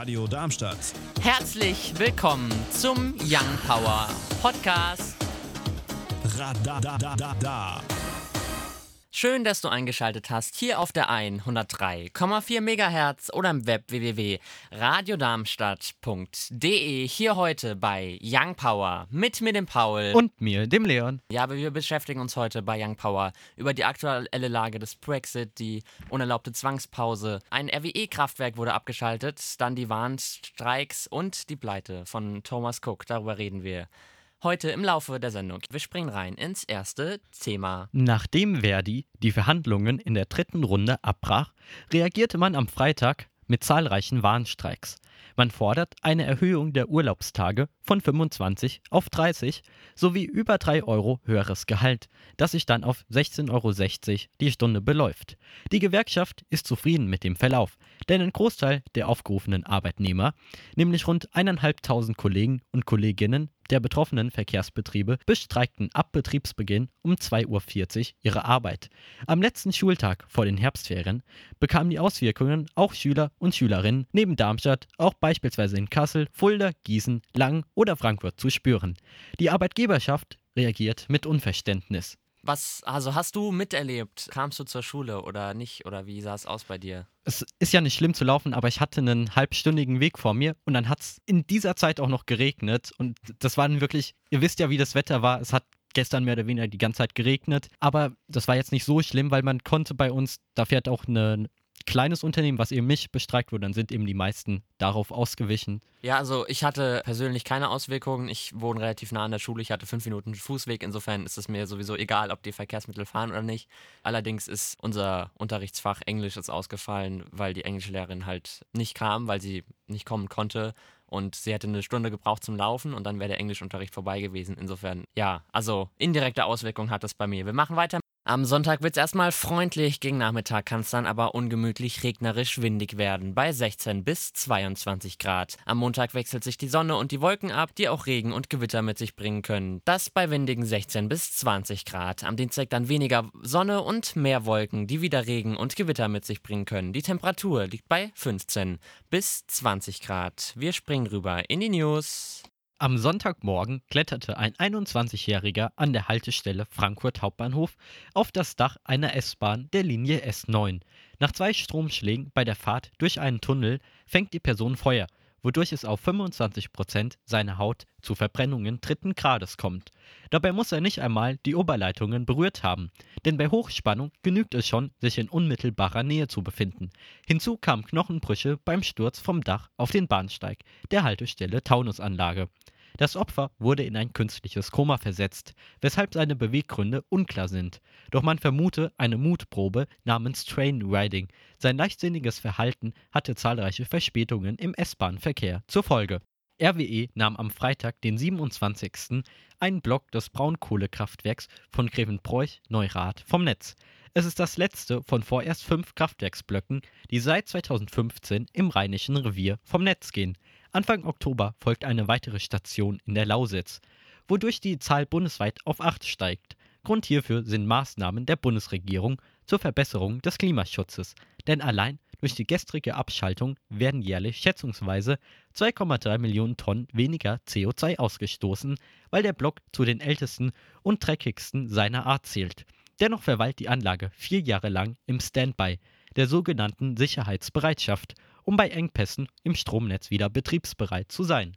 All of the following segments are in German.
Radio Darmstadt. Herzlich willkommen zum Young Power Podcast. Radadadada. Schön, dass du eingeschaltet hast hier auf der 103,4 MHz oder im Web www.radiodarmstadt.de. Hier heute bei Young Power mit mir, dem Paul. Und mir, dem Leon. Ja, aber wir beschäftigen uns heute bei Young Power über die aktuelle Lage des Brexit, die unerlaubte Zwangspause. Ein RWE-Kraftwerk wurde abgeschaltet, dann die Warnstreiks und die Pleite von Thomas Cook. Darüber reden wir heute im Laufe der Sendung. Wir springen rein ins erste Thema. Nachdem Verdi die Verhandlungen in der dritten Runde abbrach, reagierte man am Freitag mit zahlreichen Warnstreiks. Man fordert eine Erhöhung der Urlaubstage von 25 auf 30 sowie über 3 Euro höheres Gehalt, das sich dann auf 16,60 Euro die Stunde beläuft. Die Gewerkschaft ist zufrieden mit dem Verlauf, denn ein Großteil der aufgerufenen Arbeitnehmer, nämlich rund 1.500 Kollegen und Kolleginnen der betroffenen Verkehrsbetriebe, bestreikten ab Betriebsbeginn um 2.40 Uhr ihre Arbeit. Am letzten Schultag vor den Herbstferien bekamen die Auswirkungen auch Schüler und Schülerinnen neben Darmstadt auch beispielsweise in Kassel, Fulda, Gießen, Langen oder Frankfurt zu spüren. Die Arbeitgeberschaft reagiert mit Unverständnis. Was, also hast du miterlebt? Kamst du zur Schule oder nicht? Oder wie sah es aus bei dir? Es ist ja nicht schlimm zu laufen, aber ich hatte einen halbstündigen Weg vor mir und dann hat es in dieser Zeit auch noch geregnet. Und das war dann wirklich, ihr wisst ja, wie das Wetter war. Es hat gestern mehr oder weniger die ganze Zeit geregnet. Aber das war jetzt nicht so schlimm, weil man konnte bei uns, da fährt auch eine kleines Unternehmen, was eben nicht bestreikt wurde, dann sind eben die meisten darauf ausgewichen. Ja, also ich hatte persönlich keine Auswirkungen. Ich wohne relativ nah an der Schule. Ich hatte fünf Minuten Fußweg. Insofern ist es mir sowieso egal, ob die Verkehrsmittel fahren oder nicht. Allerdings ist unser Unterrichtsfach Englisch ist ausgefallen, weil die Englischlehrerin halt nicht kam, weil sie nicht kommen konnte. Und sie hätte eine Stunde gebraucht zum Laufen und dann wäre der Englischunterricht vorbei gewesen. Insofern, ja, also indirekte Auswirkungen hat das bei mir. Wir machen weiter am Sonntag wird es erstmal freundlich, gegen Nachmittag kann es dann aber ungemütlich regnerisch windig werden, bei 16 bis 22 Grad. Am Montag wechselt sich die Sonne und die Wolken ab, die auch Regen und Gewitter mit sich bringen können. Das bei windigen 16 bis 20 Grad. Am Dienstag dann weniger Sonne und mehr Wolken, die wieder Regen und Gewitter mit sich bringen können. Die Temperatur liegt bei 15 bis 20 Grad. Wir springen rüber in die News. Am Sonntagmorgen kletterte ein 21-Jähriger an der Haltestelle Frankfurt Hauptbahnhof auf das Dach einer S-Bahn der Linie S9. Nach zwei Stromschlägen bei der Fahrt durch einen Tunnel fängt die Person Feuer wodurch es auf 25 Prozent seiner Haut zu Verbrennungen dritten Grades kommt. Dabei muss er nicht einmal die Oberleitungen berührt haben, denn bei Hochspannung genügt es schon, sich in unmittelbarer Nähe zu befinden. Hinzu kamen Knochenbrüche beim Sturz vom Dach auf den Bahnsteig der Haltestelle Taunusanlage. Das Opfer wurde in ein künstliches Koma versetzt, weshalb seine Beweggründe unklar sind. Doch man vermute eine Mutprobe namens Train Riding. Sein leichtsinniges Verhalten hatte zahlreiche Verspätungen im S-Bahn-Verkehr zur Folge. RWE nahm am Freitag, den 27. einen Block des Braunkohlekraftwerks von Grevenbroich Neurath vom Netz. Es ist das letzte von vorerst fünf Kraftwerksblöcken, die seit 2015 im Rheinischen Revier vom Netz gehen. Anfang Oktober folgt eine weitere Station in der Lausitz, wodurch die Zahl bundesweit auf acht steigt. Grund hierfür sind Maßnahmen der Bundesregierung zur Verbesserung des Klimaschutzes, denn allein durch die gestrige Abschaltung werden jährlich schätzungsweise 2,3 Millionen Tonnen weniger CO2 ausgestoßen, weil der Block zu den ältesten und dreckigsten seiner Art zählt. Dennoch verweilt die Anlage vier Jahre lang im Standby, der sogenannten Sicherheitsbereitschaft, um bei Engpässen im Stromnetz wieder betriebsbereit zu sein.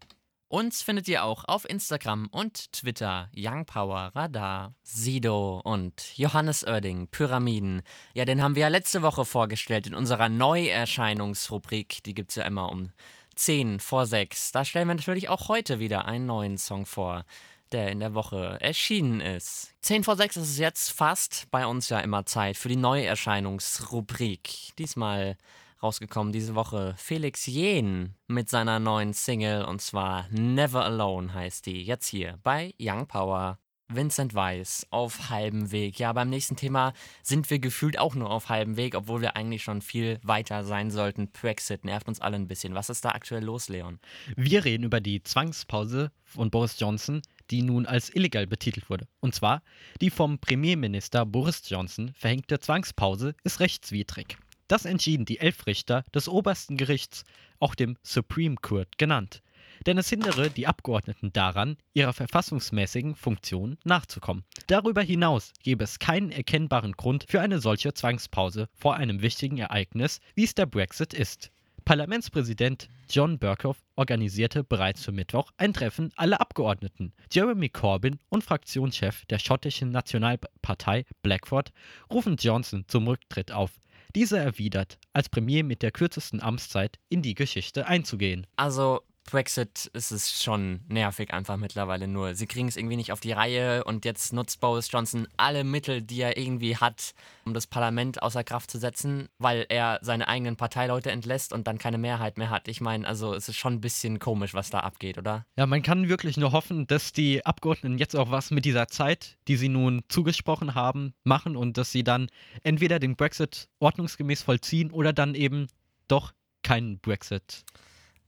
Uns findet ihr auch auf Instagram und Twitter Young Power Radar, Sido und Johannes Oerding, Pyramiden. Ja, den haben wir ja letzte Woche vorgestellt in unserer Neuerscheinungsrubrik. Die gibt es ja immer um 10 vor 6. Da stellen wir natürlich auch heute wieder einen neuen Song vor, der in der Woche erschienen ist. 10 vor 6 ist es jetzt fast bei uns ja immer Zeit für die Neuerscheinungsrubrik. Diesmal rausgekommen diese Woche. Felix Jen mit seiner neuen Single und zwar Never Alone heißt die. Jetzt hier bei Young Power. Vincent Weiss auf halbem Weg. Ja, beim nächsten Thema sind wir gefühlt auch nur auf halbem Weg, obwohl wir eigentlich schon viel weiter sein sollten. Brexit nervt uns alle ein bisschen. Was ist da aktuell los, Leon? Wir reden über die Zwangspause von Boris Johnson, die nun als illegal betitelt wurde. Und zwar, die vom Premierminister Boris Johnson verhängte Zwangspause ist rechtswidrig. Das entschieden die elf Richter des obersten Gerichts, auch dem Supreme Court genannt. Denn es hindere die Abgeordneten daran, ihrer verfassungsmäßigen Funktion nachzukommen. Darüber hinaus gebe es keinen erkennbaren Grund für eine solche Zwangspause vor einem wichtigen Ereignis, wie es der Brexit ist. Parlamentspräsident John Burkhoff organisierte bereits für Mittwoch ein Treffen aller Abgeordneten. Jeremy Corbyn und Fraktionschef der schottischen Nationalpartei Blackford rufen Johnson zum Rücktritt auf. Dieser erwidert, als Premier mit der kürzesten Amtszeit in die Geschichte einzugehen. Also Brexit ist es schon nervig einfach mittlerweile nur. Sie kriegen es irgendwie nicht auf die Reihe und jetzt nutzt Boris Johnson alle Mittel, die er irgendwie hat, um das Parlament außer Kraft zu setzen, weil er seine eigenen Parteileute entlässt und dann keine Mehrheit mehr hat. Ich meine, also es ist schon ein bisschen komisch, was da abgeht, oder? Ja, man kann wirklich nur hoffen, dass die Abgeordneten jetzt auch was mit dieser Zeit, die sie nun zugesprochen haben, machen und dass sie dann entweder den Brexit ordnungsgemäß vollziehen oder dann eben doch keinen Brexit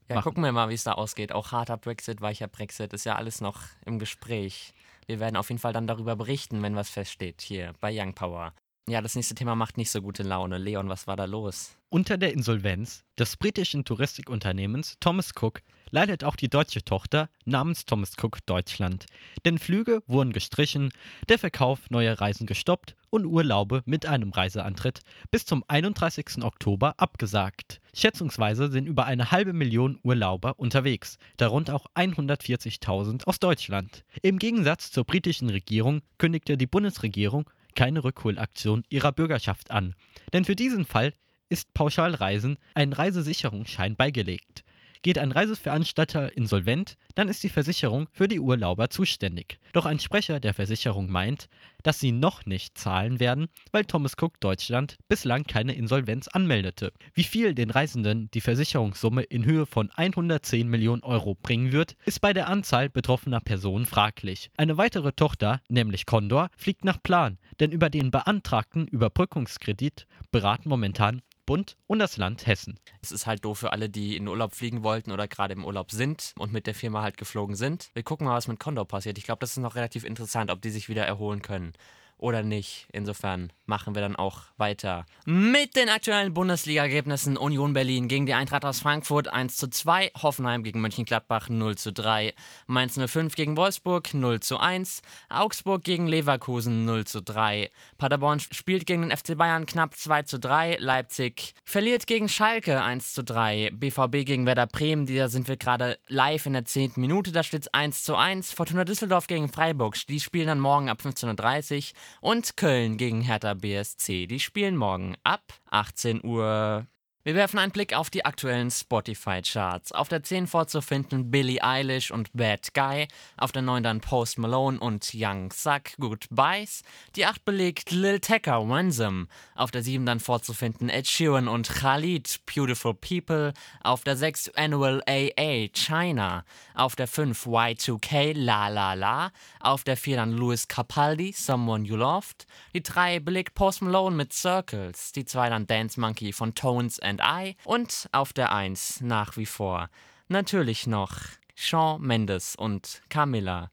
ja, machen. gucken wir mal, wie es da ausgeht. Auch harter Brexit, weicher Brexit, ist ja alles noch im Gespräch. Wir werden auf jeden Fall dann darüber berichten, wenn was feststeht, hier bei Young Power. Ja, das nächste Thema macht nicht so gute Laune. Leon, was war da los? Unter der Insolvenz des britischen Touristikunternehmens Thomas Cook leidet auch die deutsche Tochter namens Thomas Cook Deutschland. Denn Flüge wurden gestrichen, der Verkauf neuer Reisen gestoppt und Urlaube mit einem Reiseantritt bis zum 31. Oktober abgesagt. Schätzungsweise sind über eine halbe Million Urlauber unterwegs, darunter auch 140.000 aus Deutschland. Im Gegensatz zur britischen Regierung kündigte die Bundesregierung keine Rückholaktion ihrer Bürgerschaft an. Denn für diesen Fall ist Pauschalreisen ein Reisesicherungsschein beigelegt. Geht ein Reiseveranstalter insolvent, dann ist die Versicherung für die Urlauber zuständig. Doch ein Sprecher der Versicherung meint, dass sie noch nicht zahlen werden, weil Thomas Cook Deutschland bislang keine Insolvenz anmeldete. Wie viel den Reisenden die Versicherungssumme in Höhe von 110 Millionen Euro bringen wird, ist bei der Anzahl betroffener Personen fraglich. Eine weitere Tochter, nämlich Condor, fliegt nach Plan, denn über den beantragten Überbrückungskredit beraten momentan Bund und das Land Hessen. Es ist halt doof für alle, die in Urlaub fliegen wollten oder gerade im Urlaub sind und mit der Firma halt geflogen sind. Wir gucken mal, was mit Condor passiert. Ich glaube, das ist noch relativ interessant, ob die sich wieder erholen können oder nicht. Insofern machen wir dann auch weiter mit den aktuellen Bundesliga-Ergebnissen. Union Berlin gegen die Eintracht aus Frankfurt 1 zu 2, Hoffenheim gegen Mönchengladbach 0 zu 3, Mainz 05 gegen Wolfsburg 0 zu 1, Augsburg gegen Leverkusen 0 zu 3, Paderborn spielt gegen den FC Bayern knapp 2 zu 3, Leipzig verliert gegen Schalke 1 zu 3, BVB gegen Werder Bremen, da sind wir gerade live in der 10. Minute, da steht es 1 zu 1, Fortuna Düsseldorf gegen Freiburg, die spielen dann morgen ab 15.30 Uhr und Köln gegen Hertha BSC. Die spielen morgen ab 18 Uhr. Wir werfen einen Blick auf die aktuellen Spotify-Charts. Auf der 10 vorzufinden Billie Eilish und Bad Guy, auf der 9 dann Post Malone und Young Suck Goodbyes, die 8 belegt Lil Tecca Ransom, auf der 7 dann vorzufinden Ed Sheeran und Khalid Beautiful People, auf der 6 Annual AA China, auf der 5 Y2K La La La, auf der 4 dann Louis Capaldi Someone You Loved, die 3 belegt Post Malone mit Circles, die 2 dann Dance Monkey von Tones and and I und auf der 1 nach wie vor natürlich noch Shawn Mendes und Camilla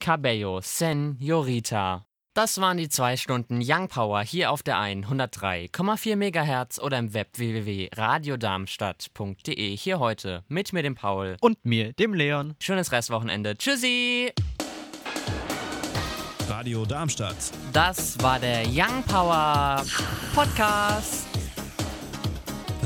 Cabello Senorita. Das waren die zwei Stunden Young Power hier auf der 103,4 MHz oder im Web www.radiodarmstadt.de. Hier heute mit mir, dem Paul. Und mir, dem Leon. Schönes Restwochenende. Tschüssi! Radio Darmstadt. Das war der Young Power Podcast.